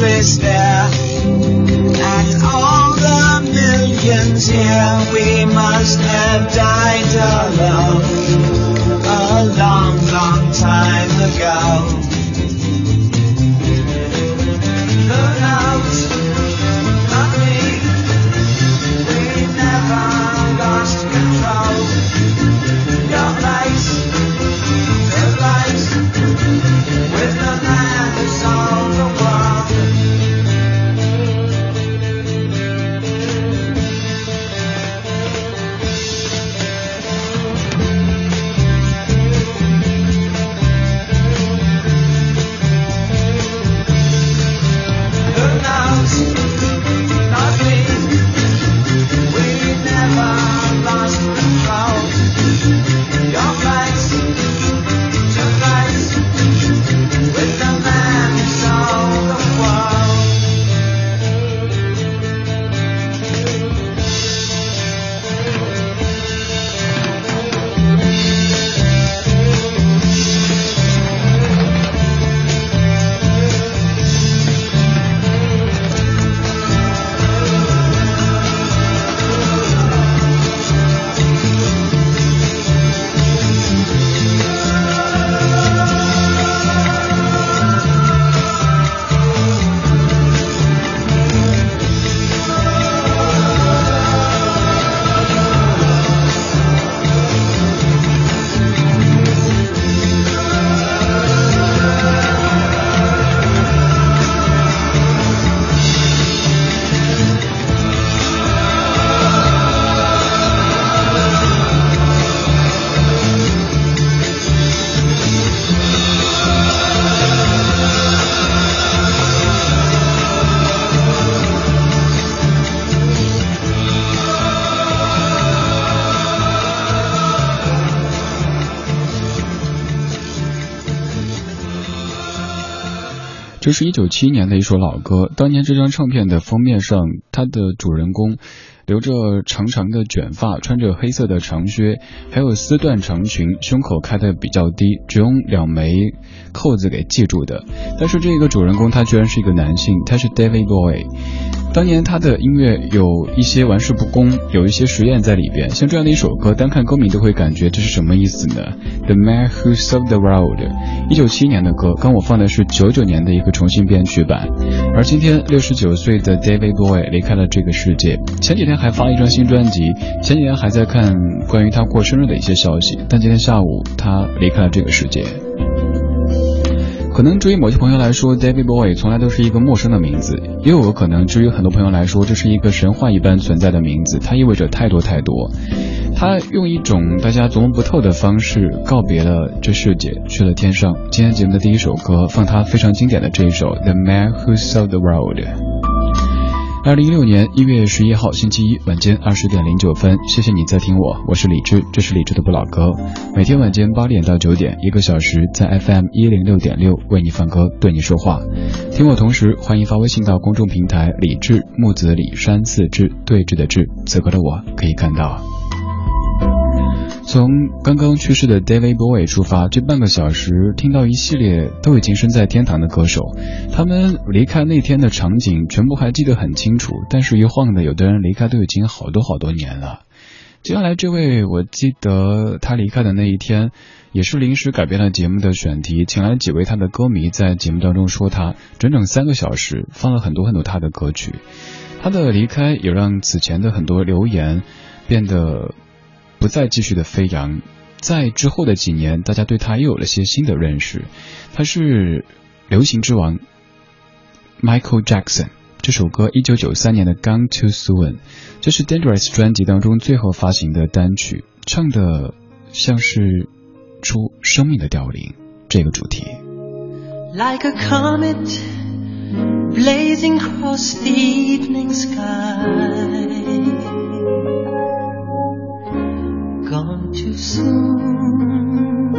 This. 这是一九七一年的一首老歌。当年这张唱片的封面上，它的主人公留着长长的卷发，穿着黑色的长靴，还有丝缎长裙，胸口开的比较低，只用两枚扣子给系住的。但是这个主人公他居然是一个男性，他是 David Bowie。当年他的音乐有一些玩世不恭，有一些实验在里边。像这样的一首歌，单看歌名都会感觉这是什么意思呢？The Man Who Saved the World，一九七一年的歌，刚我放的是九九年的一个重新编曲版。而今天六十九岁的 David Bowie 离开了这个世界。前几天还发了一张新专辑，前几天还在看关于他过生日的一些消息，但今天下午他离开了这个世界。可能对于某些朋友来说，David Bowie 从来都是一个陌生的名字，也有可能对于很多朋友来说，这是一个神话一般存在的名字，它意味着太多太多。他用一种大家琢磨不透的方式告别了这世界，去了天上。今天节目的第一首歌，放他非常经典的这一首《The Man Who Saw the World》。二零一六年一月十一号星期一晚间二十点零九分，谢谢你在听我，我是李志，这是李志的不老歌。每天晚间八点到九点，一个小时在 FM 一零六点六为你放歌，对你说话。听我同时，欢迎发微信到公众平台李志木子李山四志对峙的志，此刻的我可以看到。从刚刚去世的 David Bowie 出发，这半个小时听到一系列都已经身在天堂的歌手，他们离开那天的场景全部还记得很清楚，但是一晃的，有的人离开都已经好多好多年了。接下来这位，我记得他离开的那一天，也是临时改变了节目的选题，请来几位他的歌迷在节目当中说他，整整三个小时放了很多很多他的歌曲。他的离开也让此前的很多留言变得。不再继续的飞扬，在之后的几年，大家对他又有了些新的认识。他是流行之王 Michael Jackson。这首歌一九九三年的《Gone Too Soon》，这是 Dangerous 专辑当中最后发行的单曲，唱的像是出生命的凋零这个主题。Like a comet blazing across the evening sky. Soon.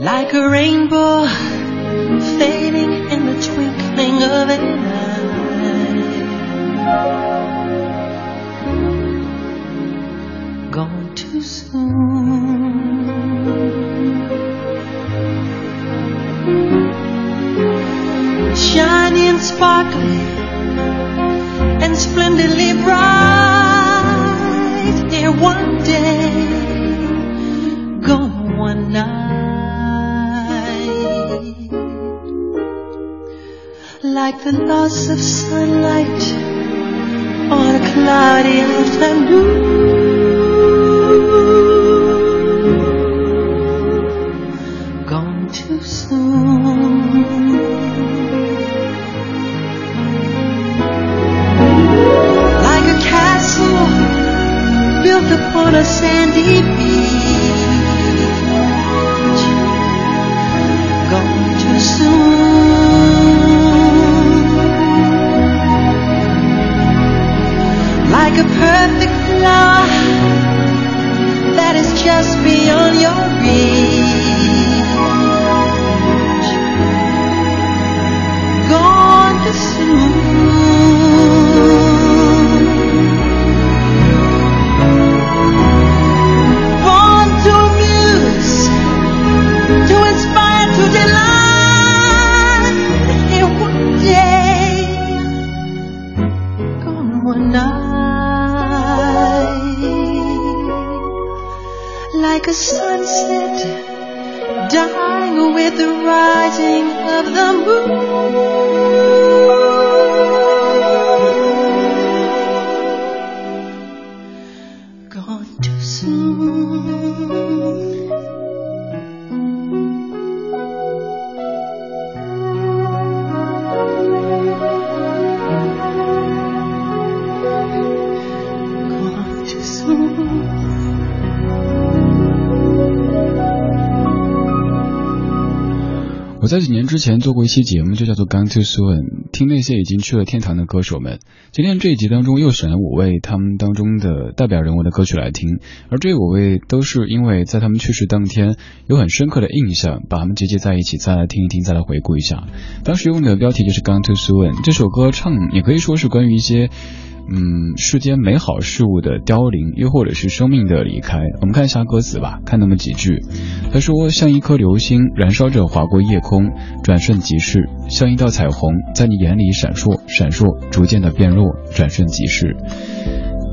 Like a rainbow fading in the twinkling of an eye. Gone too soon. Shiny and sparkling and splendidly bright. One day, gone one night. Like the loss of sunlight on a cloudy afternoon. 在几年之前做过一期节目，就叫做《Gone Too Soon》，听那些已经去了天堂的歌手们。今天这一集当中又选了五位他们当中的代表人物的歌曲来听，而这五位都是因为在他们去世当天有很深刻的印象，把他们集结在一起，再来听一听，再来回顾一下。当时用的标题就是《Gone Too Soon》，这首歌唱也可以说是关于一些。嗯，世间美好事物的凋零，又或者是生命的离开。我们看一下歌词吧，看那么几句。他说：“像一颗流星燃烧着划过夜空，转瞬即逝；像一道彩虹在你眼里闪烁，闪烁，逐渐的变弱，转瞬即逝。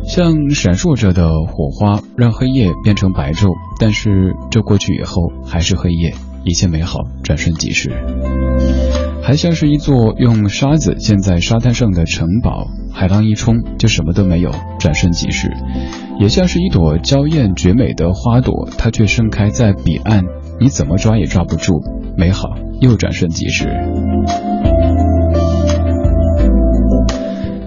像闪烁着的火花，让黑夜变成白昼，但是这过去以后还是黑夜，一切美好转瞬即逝。还像是一座用沙子建在沙滩上的城堡。”海浪一冲，就什么都没有，转瞬即逝；也像是一朵娇艳绝美的花朵，它却盛开在彼岸，你怎么抓也抓不住，美好又转瞬即逝。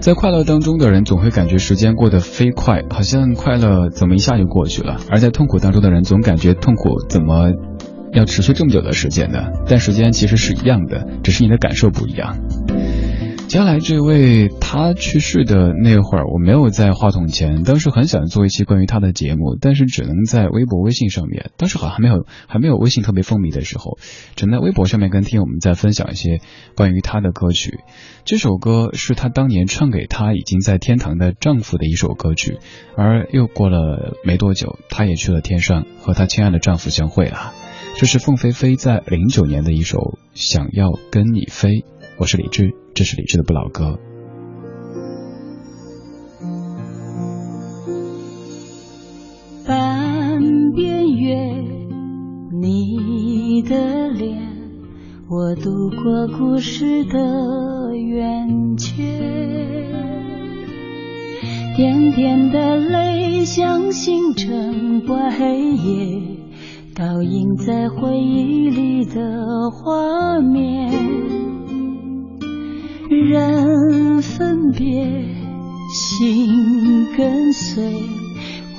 在快乐当中的人总会感觉时间过得飞快，好像快乐怎么一下就过去了；而在痛苦当中的人总感觉痛苦怎么要持续这么久的时间呢？但时间其实是一样的，只是你的感受不一样。接下来这位，他去世的那会儿，我没有在话筒前。当时很想做一期关于他的节目，但是只能在微博、微信上面。当时好像还没有还没有微信特别风靡的时候，只能在微博上面跟听友们在分享一些关于他的歌曲。这首歌是他当年唱给他已经在天堂的丈夫的一首歌曲，而又过了没多久，他也去了天上和他亲爱的丈夫相会了。这是凤飞飞在零九年的一首《想要跟你飞》。我是李志，这是李志的不老歌。半边月，你的脸，我度过故事的圆缺。点点的泪像星辰挂黑夜，倒映在回忆里的画面。人分别，心跟随，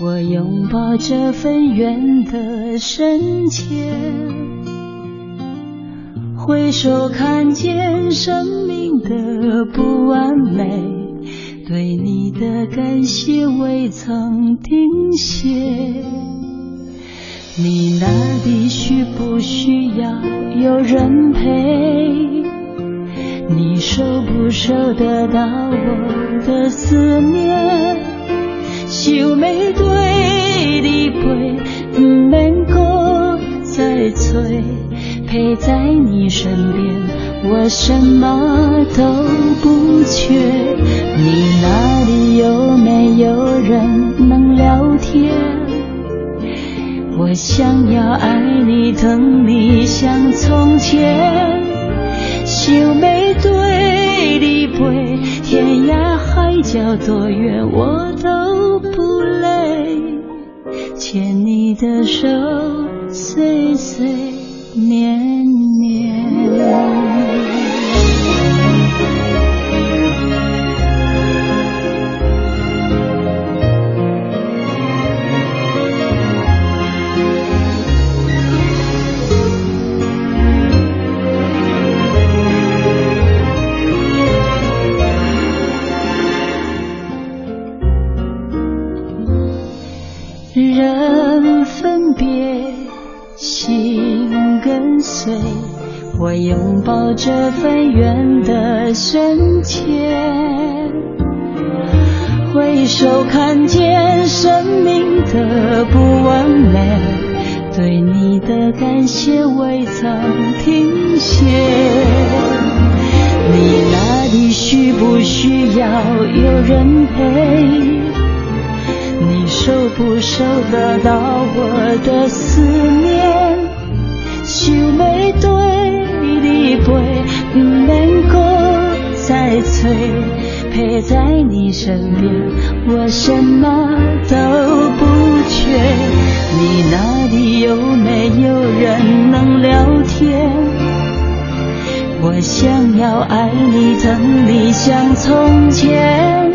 我拥抱这份缘的深切。回首看见生命的不完美，对你的感谢未曾停歇。你那里需不需要有人陪？你收不收得到我的思念？想要对你陪，不免搁再催，陪在你身边，我什么都不缺。你那里有没有人能聊天？我想要爱你，疼你像从前。想要对你飞，天涯海角多远我都不累，牵你的手，岁岁年。这份缘的深切，回首看见生命的不完美，对你的感谢未曾停歇。你那里需不需要有人陪？你收不收得到我的思念？想要对你陪，能够再催，陪在你身边，我什么都不缺。你那里有没有人能聊天？我想要爱你，疼你像从前。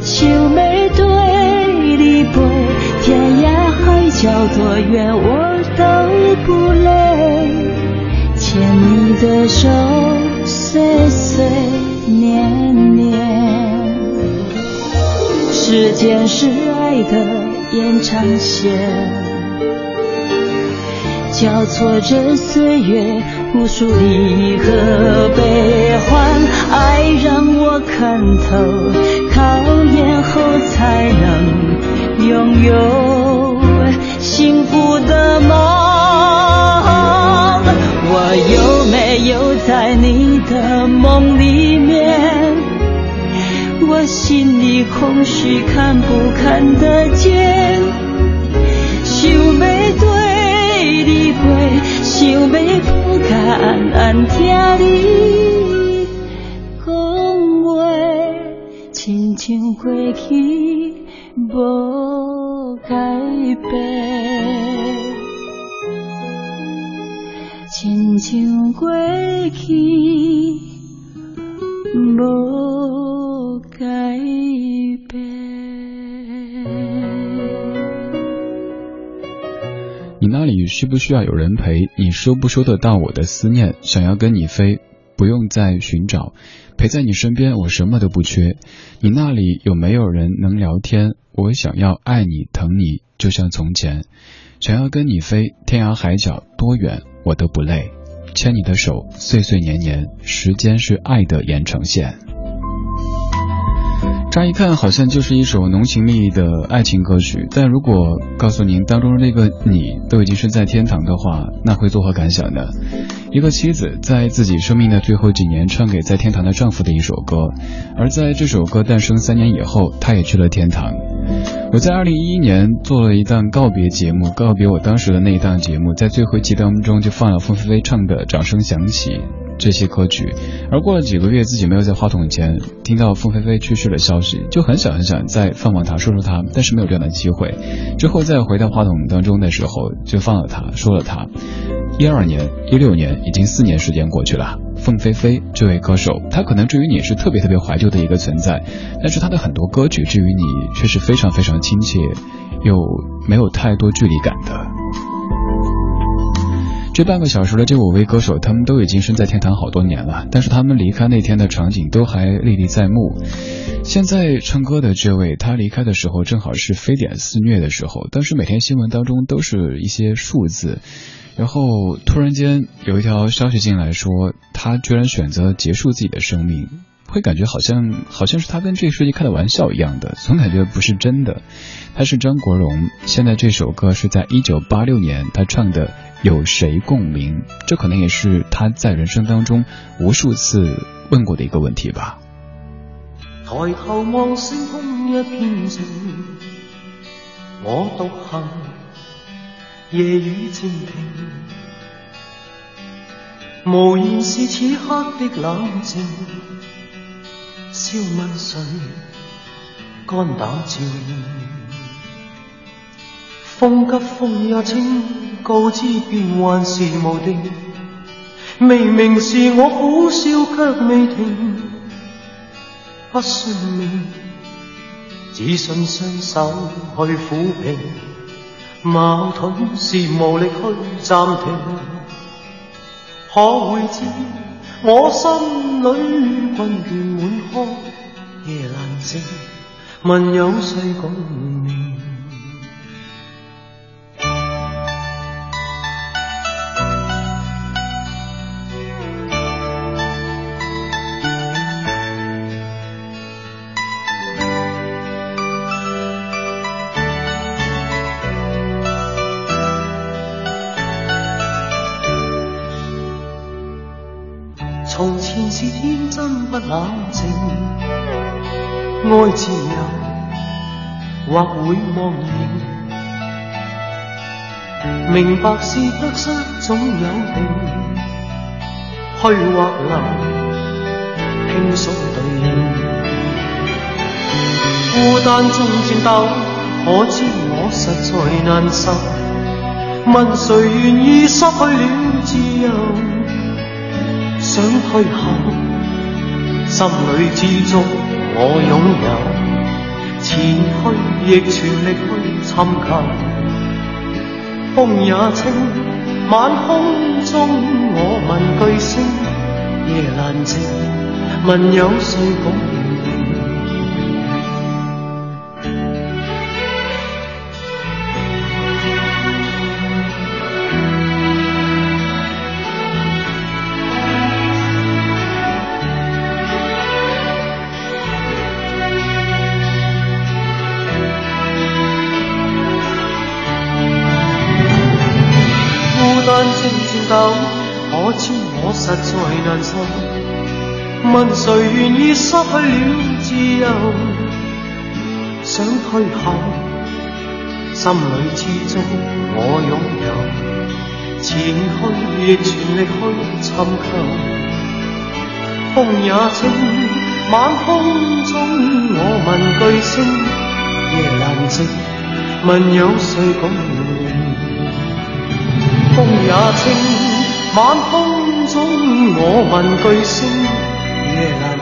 想要对你陪，天涯海角多远，我。都不累，牵你的手，岁岁年年。时间是爱的延长线，交错着岁月，无数离合悲欢。爱让我看透，考验后才能拥有。梦里面？我心里空虚，看不看得见？想要对你飞，想要不敢安安听你讲话，亲像过去无。改变，亲像过去不改变你那里需不需要有人陪你收不收得到我的思念想要跟你飞不用再寻找陪在你身边我什么都不缺你那里有没有人能聊天我想要爱你疼你就像从前想要跟你飞天涯海角多远我都不累。牵你的手，岁岁年年，时间是爱的延长线。乍一看好像就是一首浓情蜜意的爱情歌曲，但如果告诉您当中那个你都已经是在天堂的话，那会作何感想呢？一个妻子在自己生命的最后几年唱给在天堂的丈夫的一首歌，而在这首歌诞生三年以后，她也去了天堂。我在二零一一年做了一档告别节目，告别我当时的那一档节目，在最后一期当中就放了凤飞飞唱的《掌声响起》。这些歌曲，而过了几个月，自己没有在话筒前听到凤飞飞去世的消息，就很想很想再放放她，说说她，但是没有这样的机会。之后再回到话筒当中的时候，就放了她，说了她。一二年、一六年，已经四年时间过去了。凤飞飞这位歌手，他可能至于你是特别特别怀旧的一个存在，但是他的很多歌曲，至于你却是非常非常亲切，又没有太多距离感的。这半个小时的这五位歌手，他们都已经身在天堂好多年了，但是他们离开那天的场景都还历历在目。现在唱歌的这位，他离开的时候正好是非典肆虐的时候，当时每天新闻当中都是一些数字，然后突然间有一条消息进来说，他居然选择结束自己的生命。会感觉好像好像是他跟这个世界开的玩笑一样的，总感觉不是真的。他是张国荣，现在这首歌是在一九八六年他唱的《有谁共鸣》，这可能也是他在人生当中无数次问过的一个问题吧。抬头望星空一片静，我独行，夜雨渐停，无言是此刻的冷静。笑问谁？肝胆照应。风急风也清，告知变幻是无定。明明是我苦笑却未停，不信命，只信双手去抚平。矛盾是无力去暂停，可会知？我心里困倦满腔，夜阑静，问有谁共鸣？爱自由或会忘形。明白是得失总有定，去或留，轻松对应。孤单中战斗，可知我实在难受。问谁愿意失去了自由？想退后。心里知足，我拥有，前去亦全力去寻求。风也清，晚空中我问句星，夜阑静，问有谁共？问谁愿意失去了自由？想退后，心里之中我拥有，前去亦全力去寻求。风也清，晚空中我问句星，夜阑静，问有谁共鸣？风也清。晚空中，我问句星，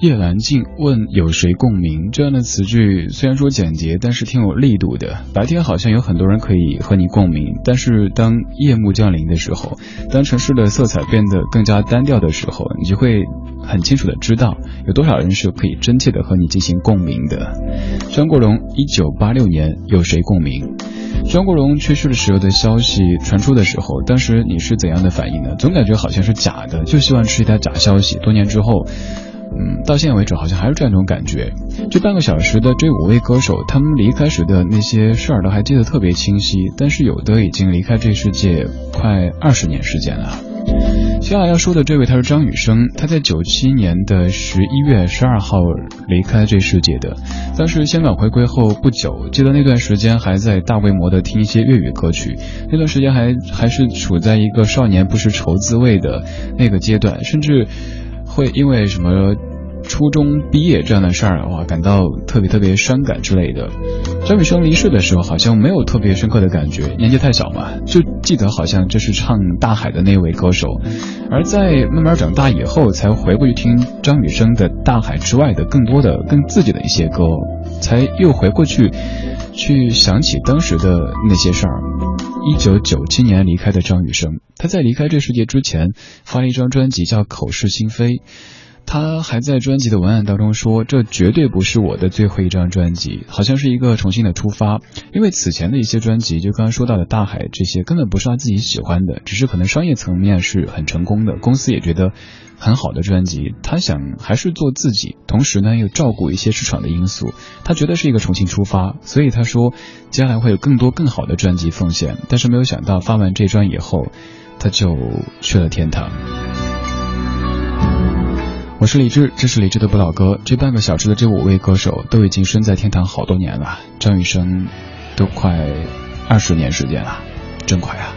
夜阑静问有谁共鸣？这样的词句虽然说简洁，但是挺有力度的。白天好像有很多人可以和你共鸣，但是当夜幕降临的时候，当城市的色彩变得更加单调的时候，你就会很清楚的知道有多少人是可以真切的和你进行共鸣的。张国荣，一九八六年，有谁共鸣？张国荣去世的时候的消息传出的时候，当时你是怎样的反应呢？总感觉好像是假的，就希望是一条假消息。多年之后。嗯，到现在为止好像还是这样一种感觉。这半个小时的这五位歌手，他们离开时的那些事儿都还记得特别清晰，但是有的已经离开这世界快二十年时间了。接下来要说的这位他是张雨生，他在九七年的十一月十二号离开这世界的。当时香港回归后不久，记得那段时间还在大规模的听一些粤语歌曲，那段时间还还是处在一个少年不识愁滋味的那个阶段，甚至。会因为什么初中毕业这样的事儿哇感到特别特别伤感之类的。张雨生离世的时候好像没有特别深刻的感觉，年纪太小嘛，就记得好像这是唱《大海》的那位歌手。而在慢慢长大以后，才回过去听张雨生的《大海》之外的更多的更自己的一些歌，才又回过去去想起当时的那些事儿。一九九七年离开的张雨生，他在离开这世界之前发了一张专辑叫《口是心非》，他还在专辑的文案当中说：“这绝对不是我的最后一张专辑，好像是一个重新的出发。”因为此前的一些专辑，就刚刚说到的《大海》这些，根本不是他自己喜欢的，只是可能商业层面是很成功的，公司也觉得。很好的专辑，他想还是做自己，同时呢又照顾一些市场的因素，他觉得是一个重新出发，所以他说将来会有更多更好的专辑奉献，但是没有想到发完这专以后，他就去了天堂。我是李志，这是李志的不老歌，这半个小时的这五位歌手都已经身在天堂好多年了，张雨生都快二十年时间了，真快啊！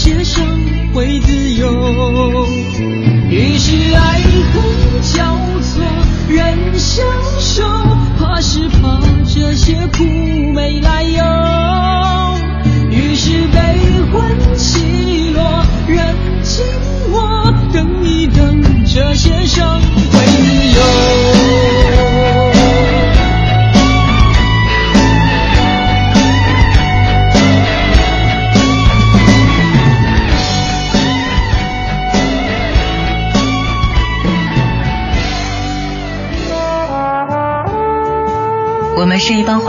接受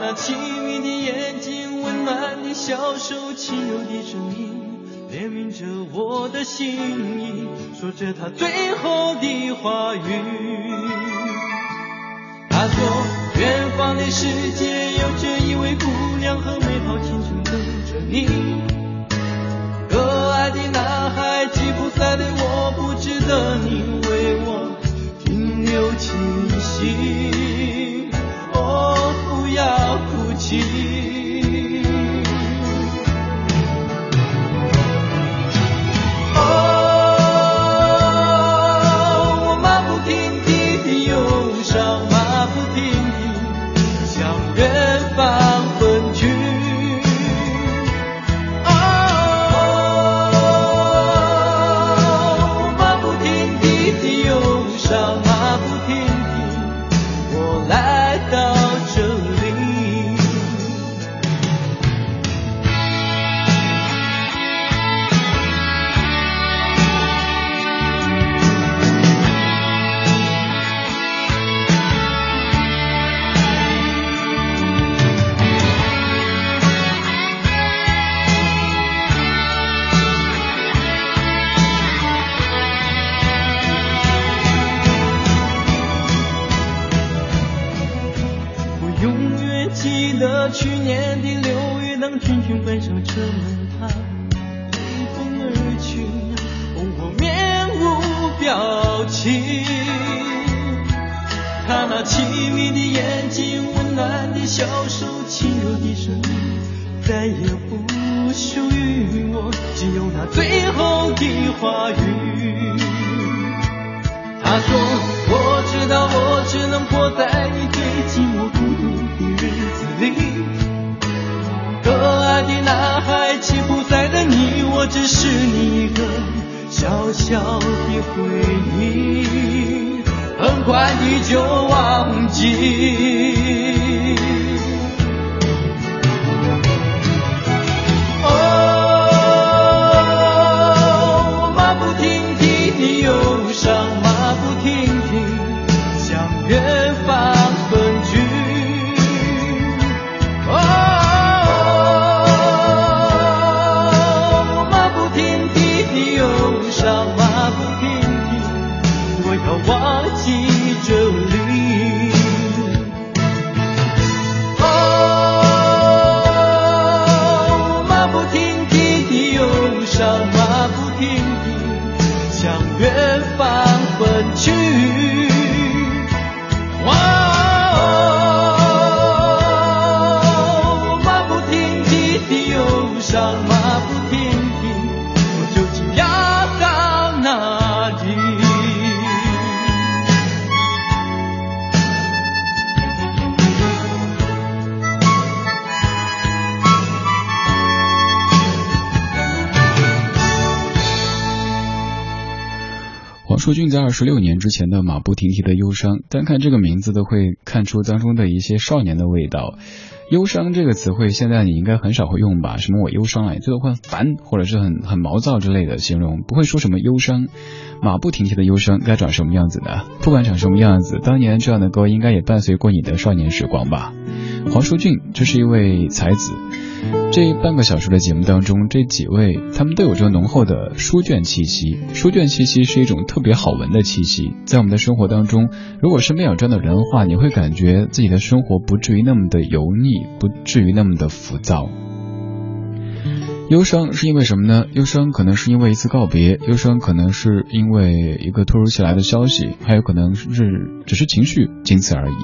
那清明的眼睛，温暖的小手，轻柔的声音，怜悯着我的心意，说着他最后的话语。他说，远方的世界有着一位姑娘和美好青春等着你。可爱的男孩，吉普赛的我不值得你为我停留气息。月，当军训关上车门，他随风而去，哦，我面无表情。他那凄迷的眼睛，温暖的小手，轻柔的声音，再也不属于我，只有那最后的话语。他说：“我知道，我只能活在你最寂寞孤独的日子里。可爱的男孩，吉普赛的你，我只是你一个小小的回忆，很快你就忘记。”舒骏在二十六年之前的《马不停蹄的忧伤》，单看这个名字都会看出当中的一些少年的味道。忧伤这个词汇现在你应该很少会用吧？什么我忧伤了，最多会烦或者是很很毛躁之类的形容，不会说什么忧伤。马不停蹄的忧伤该长什么样子呢？不管长什么样子，当年这样的歌应该也伴随过你的少年时光吧。黄舒骏，这是一位才子。这半个小时的节目当中，这几位他们都有着浓厚的书卷气息。书卷气息是一种特别好闻的气息，在我们的生活当中，如果身边有这样的人的话，你会感觉自己的生活不至于那么的油腻，不至于那么的浮躁。忧伤是因为什么呢？忧伤可能是因为一次告别，忧伤可能是因为一个突如其来的消息，还有可能是只是情绪，仅此而已。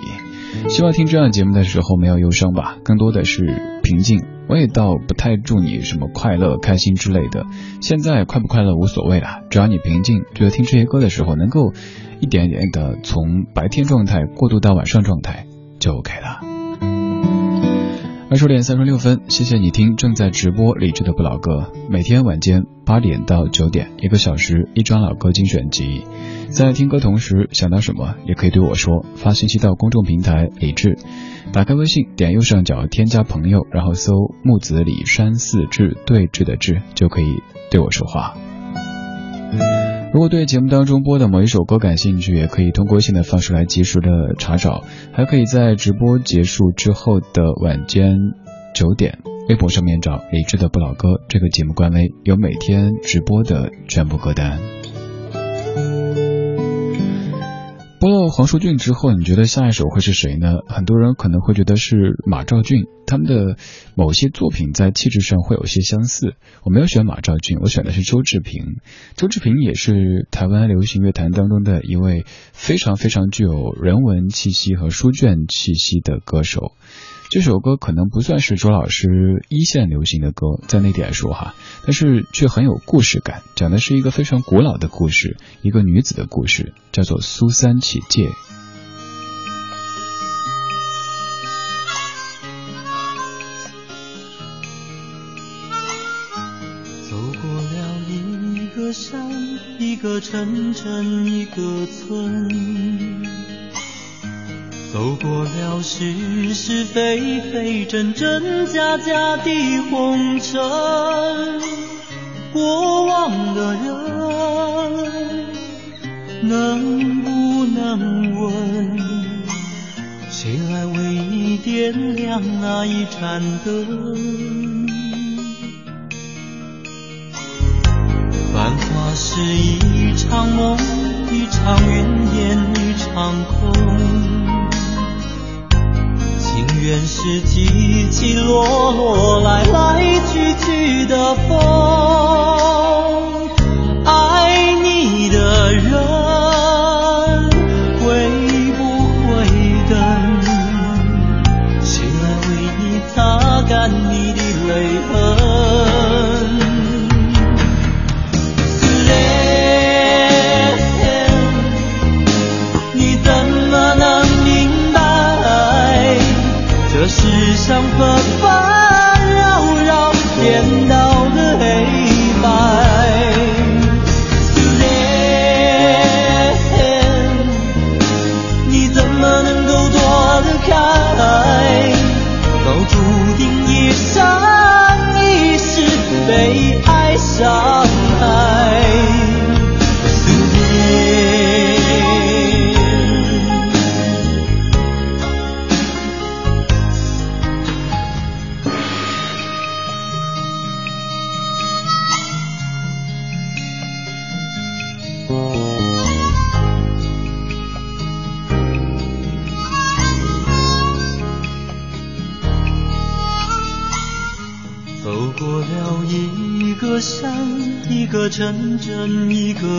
希望听这样节目的时候没有忧伤吧，更多的是平静。我也倒不太祝你什么快乐、开心之类的，现在快不快乐无所谓了，只要你平静，觉得听这些歌的时候能够一点一点的从白天状态过渡到晚上状态，就 OK 了。二十点三十六分，谢谢你听正在直播理智的不老歌，每天晚间八点到九点，一个小时一张老歌精选集。在听歌同时想到什么，也可以对我说，发信息到公众平台理智，打开微信，点右上角添加朋友，然后搜木子李山四志对峙的志，就可以对我说话。如果对节目当中播的某一首歌感兴趣，也可以通过微信的方式来及时的查找，还可以在直播结束之后的晚间九点，微博上面找李智的不老歌这个节目官微，有每天直播的全部歌单。播了黄舒俊之后，你觉得下一首会是谁呢？很多人可能会觉得是马兆俊，他们的某些作品在气质上会有些相似。我没有选马兆俊，我选的是周志平。周志平也是台湾流行乐坛当中的一位非常非常具有人文气息和书卷气息的歌手。这首歌可能不算是周老师一线流行的歌，在那点说哈，但是却很有故事感，讲的是一个非常古老的故事，一个女子的故事，叫做苏三起解。走过了一个山，一个城镇，一个村。走过了是是非非真真假假的红尘，过往的人能不能问，谁来为你点亮那一盏灯？繁华是去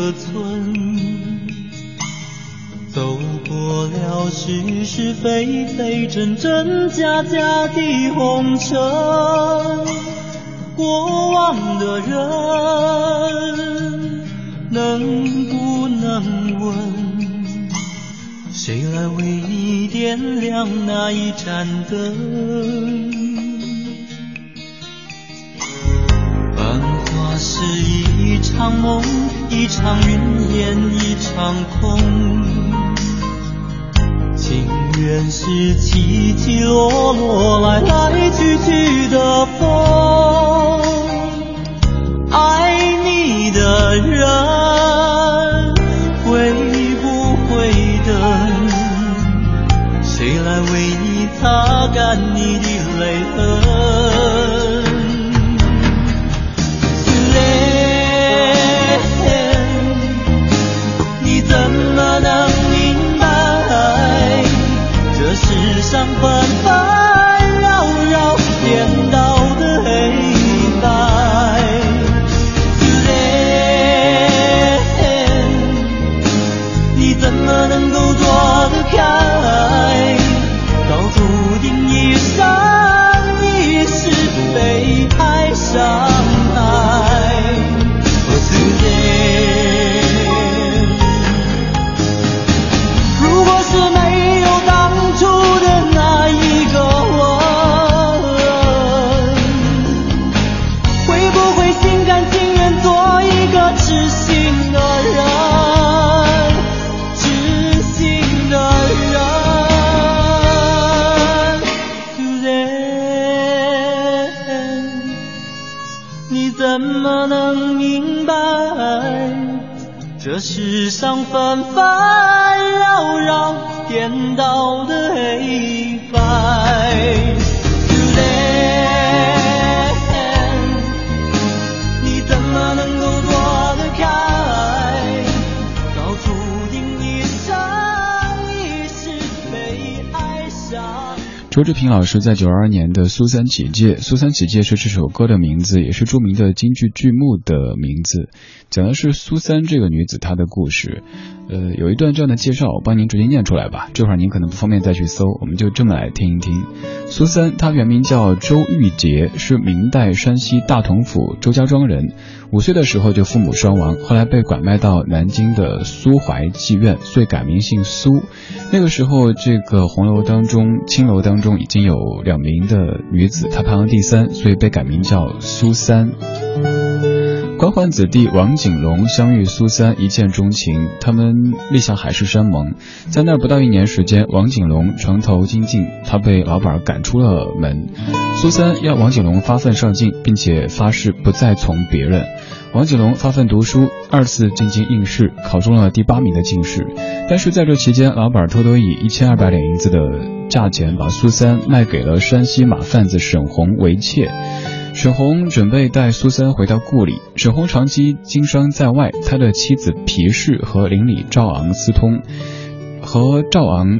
个村，走过了是是非非真真假假的红尘，过往的人能不能问，谁来为你点亮那一盏灯？繁华是一场梦，一场云烟，一场空。情缘是起起落落、来来去去的风。爱你的人会不会等？谁来为你擦干你的泪痕？志平老师在九二年的《苏三起解》，《苏三起解》是这首歌的名字，也是著名的京剧剧目的名字，讲的是苏三这个女子她的故事。呃，有一段这样的介绍，我帮您直接念出来吧。这会儿您可能不方便再去搜，我们就这么来听一听。苏三，他原名叫周玉洁，是明代山西大同府周家庄人。五岁的时候就父母双亡，后来被拐卖到南京的苏淮妓院，遂改名姓苏。那个时候，这个红楼当中、青楼当中已经有两名的女子，她排行第三，所以被改名叫苏三。官宦子弟王景龙相遇苏三，一见钟情，他们立下海誓山盟。在那不到一年时间，王景龙床头金尽，他被老板赶出了门。苏三要王景龙发奋上进，并且发誓不再从别人。王景龙发奋读书，二次进京应试，考中了第八名的进士。但是在这期间，老板偷偷以一千二百两银子的价钱，把苏三卖给了山西马贩子沈红为妾。沈红准备带苏三回到故里。沈红长期经商在外，他的妻子皮氏和邻里赵昂私通，和赵昂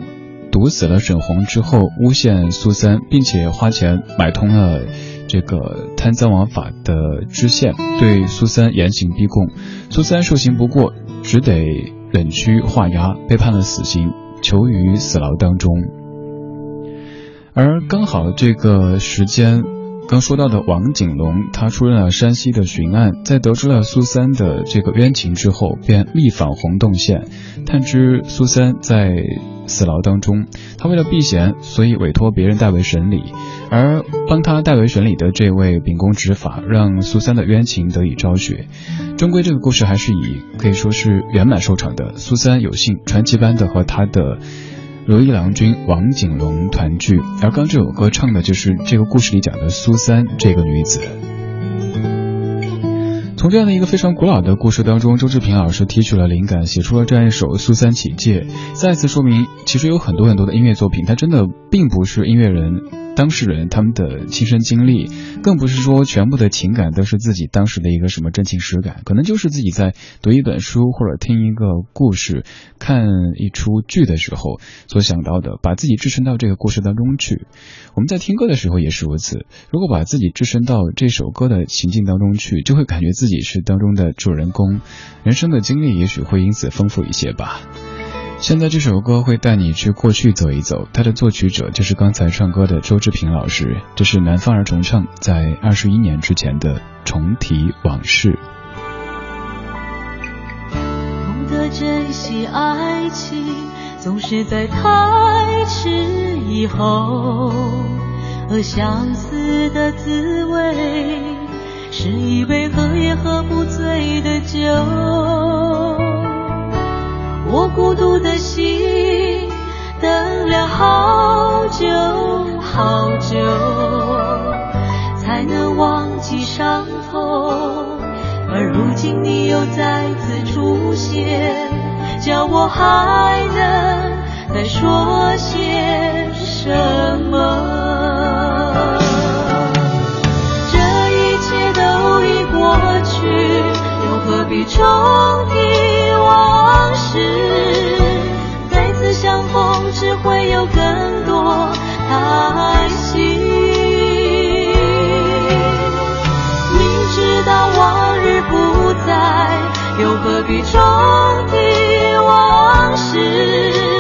毒死了沈红之后，诬陷苏三，并且花钱买通了这个贪赃枉法的知县，对苏三严刑逼供。苏三受刑不过，只得忍屈画押，被判了死刑，囚于死牢当中。而刚好这个时间。刚说到的王景龙，他出任了山西的巡案，在得知了苏三的这个冤情之后，便力访洪洞县，探知苏三在死牢当中。他为了避嫌，所以委托别人代为审理，而帮他代为审理的这位秉公执法，让苏三的冤情得以昭雪。终归，这个故事还是以可以说是圆满收场的。苏三有幸传奇般的和他的。如意郎君王景龙团聚，而刚这首歌唱的就是这个故事里讲的苏三这个女子。从这样的一个非常古老的故事当中，周志平老师提取了灵感，写出了这样一首《苏三起解》，再次说明，其实有很多很多的音乐作品，它真的并不是音乐人。当事人他们的亲身经历，更不是说全部的情感都是自己当时的一个什么真情实感，可能就是自己在读一本书或者听一个故事、看一出剧的时候所想到的，把自己置身到这个故事当中去。我们在听歌的时候也是如此，如果把自己置身到这首歌的情境当中去，就会感觉自己是当中的主人公，人生的经历也许会因此丰富一些吧。现在这首歌会带你去过去走一走，它的作曲者就是刚才唱歌的周志平老师，这是南方儿重唱在二十一年之前的重提往事。懂得珍惜爱情，总是在太迟以后，而相思的滋味，是一杯喝也喝不醉的酒。我孤独的心等了好久好久，才能忘记伤痛。而如今你又再次出现，叫我还能再说些什么？何必重提往事？再次相逢，只会有更多叹息。明知道往日不再，又何必重提往事？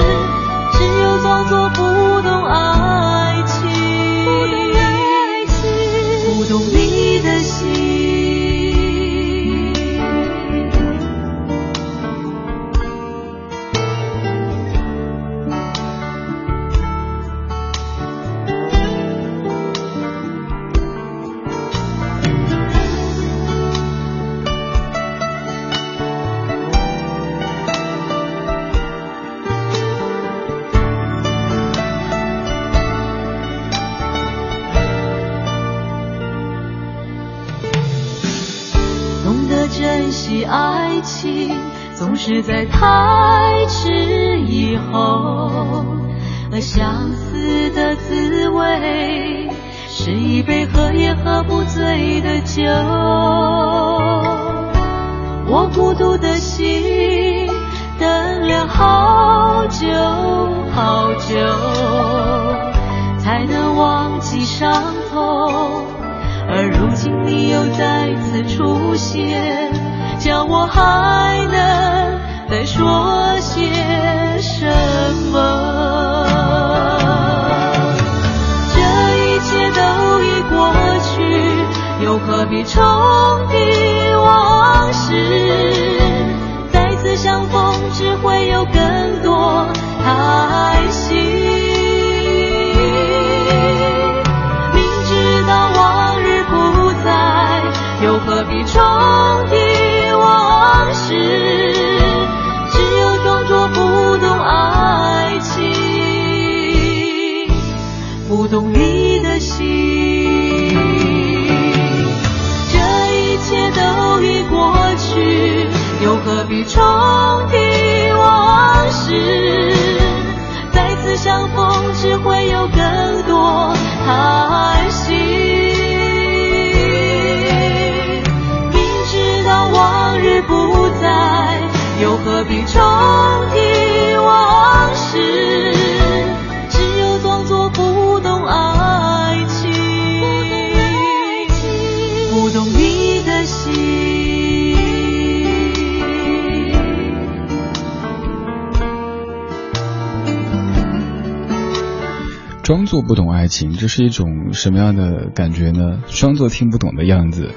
不懂爱情，这是一种什么样的感觉呢？装作听不懂的样子。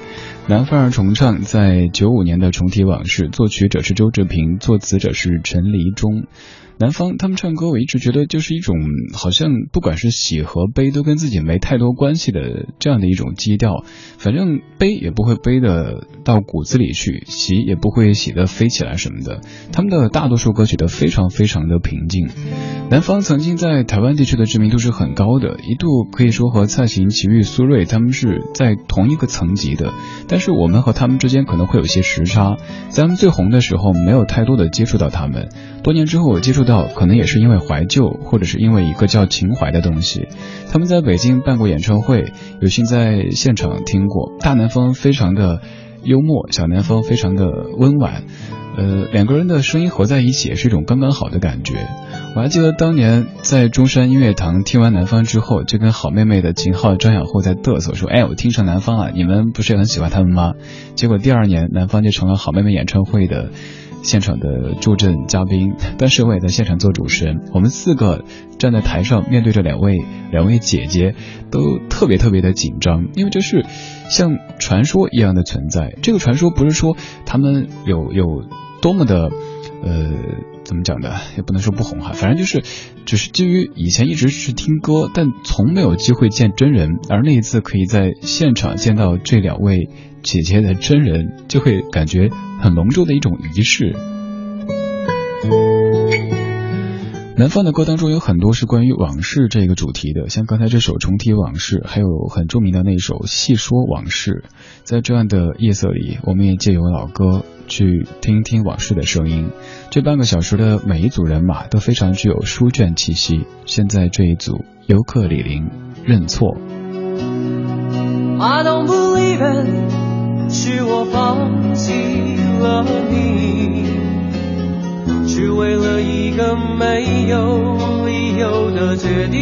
南方儿重唱在九五年的重提往事，作曲者是周志平，作词者是陈黎忠。南方他们唱歌，我一直觉得就是一种好像不管是喜和悲都跟自己没太多关系的这样的一种基调。反正悲也不会悲的到骨子里去，喜也不会喜得飞起来什么的。他们的大多数歌曲都非常非常的平静。南方曾经在台湾地区的知名度是很高的，一度可以说和蔡琴、齐豫、苏芮他们是在同一个层级的。但是我们和他们之间可能会有些时差，在他们最红的时候没有太多的接触到他们，多年之后我接触到，可能也是因为怀旧，或者是因为一个叫情怀的东西。他们在北京办过演唱会，有幸在现场听过。大南方非常的幽默，小南方非常的温婉。呃，两个人的声音合在一起也是一种刚刚好的感觉。我还记得当年在中山音乐堂听完南方之后，就跟好妹妹的秦昊、张小厚在嘚瑟说：“哎，我听成南方了，你们不是很喜欢他们吗？”结果第二年，南方就成了好妹妹演唱会的现场的助阵嘉宾，当时我也在现场做主持人。我们四个站在台上，面对着两位两位姐姐，都特别特别的紧张，因为这是像传说一样的存在。这个传说不是说他们有有多么的。呃，怎么讲的？也不能说不红哈，反正就是，只是基于以前一直是听歌，但从没有机会见真人，而那一次可以在现场见到这两位姐姐的真人，就会感觉很隆重的一种仪式。南方的歌当中有很多是关于往事这个主题的，像刚才这首《重提往事》，还有很著名的那首《细说往事》。在这样的夜色里，我们也借由老歌去听听往事的声音。这半个小时的每一组人马都非常具有书卷气息。现在这一组，尤克里林认错。I don't believe 是我放弃了你，只为了一个没有理由的决定。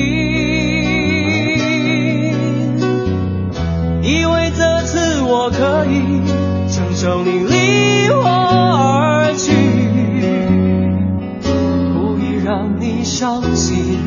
以为这次我可以承受你离我而去，故意让你伤心，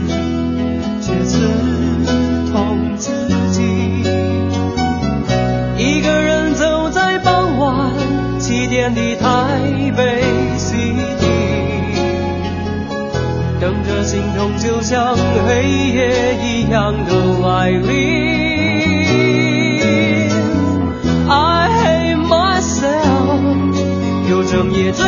就像黑夜一样的来临。I hate myself，有整夜追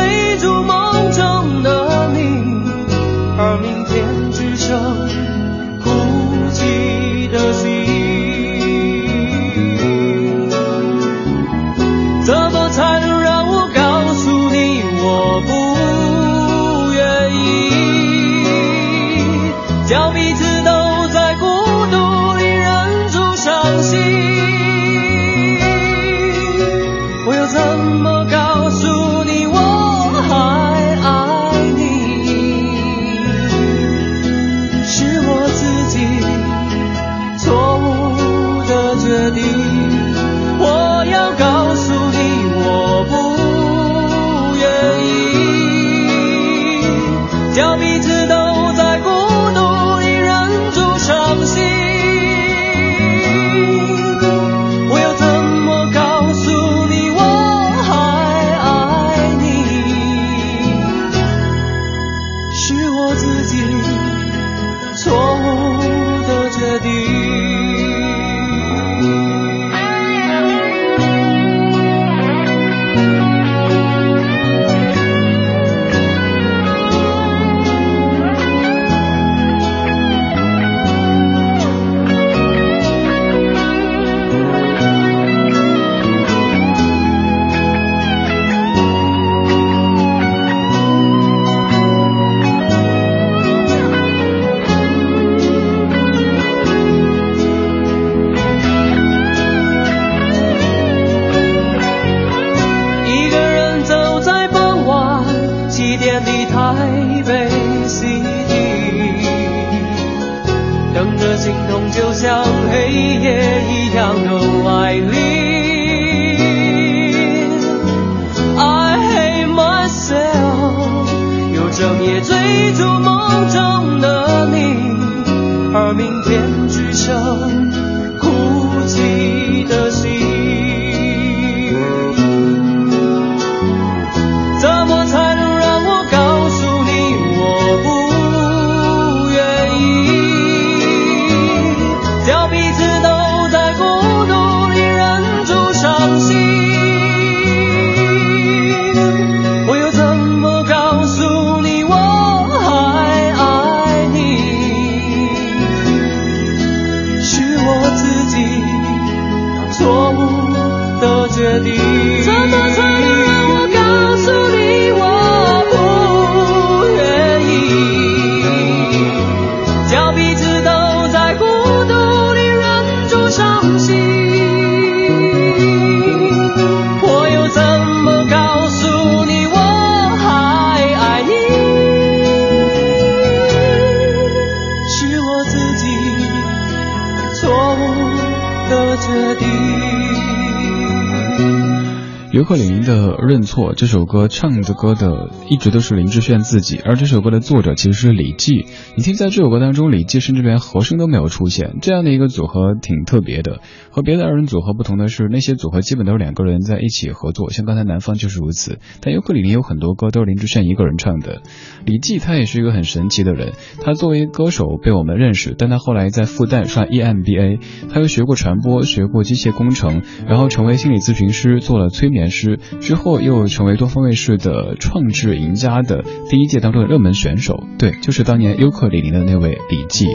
认错这首歌唱的歌的一直都是林志炫自己，而这首歌的作者其实是李记。你听，在这首歌当中，李记甚至连和声都没有出现，这样的一个组合挺特别的。和别的二人组合不同的是，那些组合基本都是两个人在一起合作，像刚才南方就是如此。但尤克里里有很多歌都是林志炫一个人唱的。李记他也是一个很神奇的人，他作为歌手被我们认识，但他后来在复旦上 EMBA，他又学过传播，学过机械工程，然后成为心理咨询师，做了催眠。师之后又成为东方卫视的创智赢家的第一届当中的热门选手，对，就是当年尤克里里的那位李记。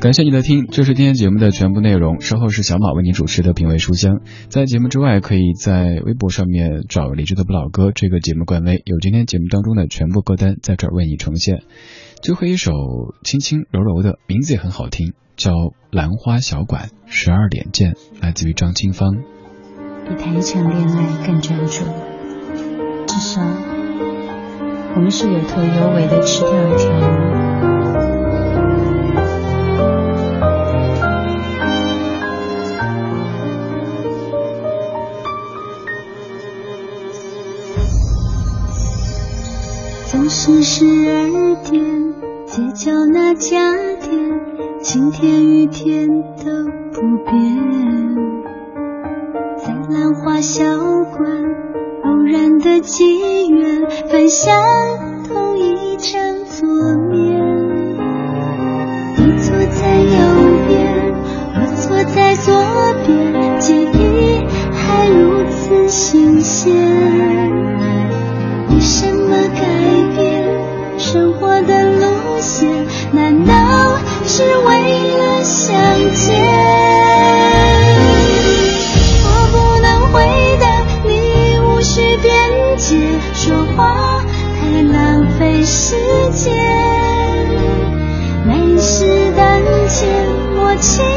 感谢你的听，这是今天节目的全部内容。稍后是小马为您主持的品味书香。在节目之外，可以在微博上面找李志的不老歌这个节目官微，有今天节目当中的全部歌单在这儿为你呈现。最后一首轻轻柔柔的，名字也很好听，叫《兰花小馆》，十二点见，来自于张清芳。比谈一场恋爱更专注，至少我们是有头有尾的吃掉一条鱼。总是十二点，街角那家店，晴天雨天都不变。兰花小馆，偶然的机缘，分享同一张桌面。你坐在右边，我坐在左边，记忆还如此新鲜。为什么改变生活的路线？难道是为了相见？世界，每时等前默契。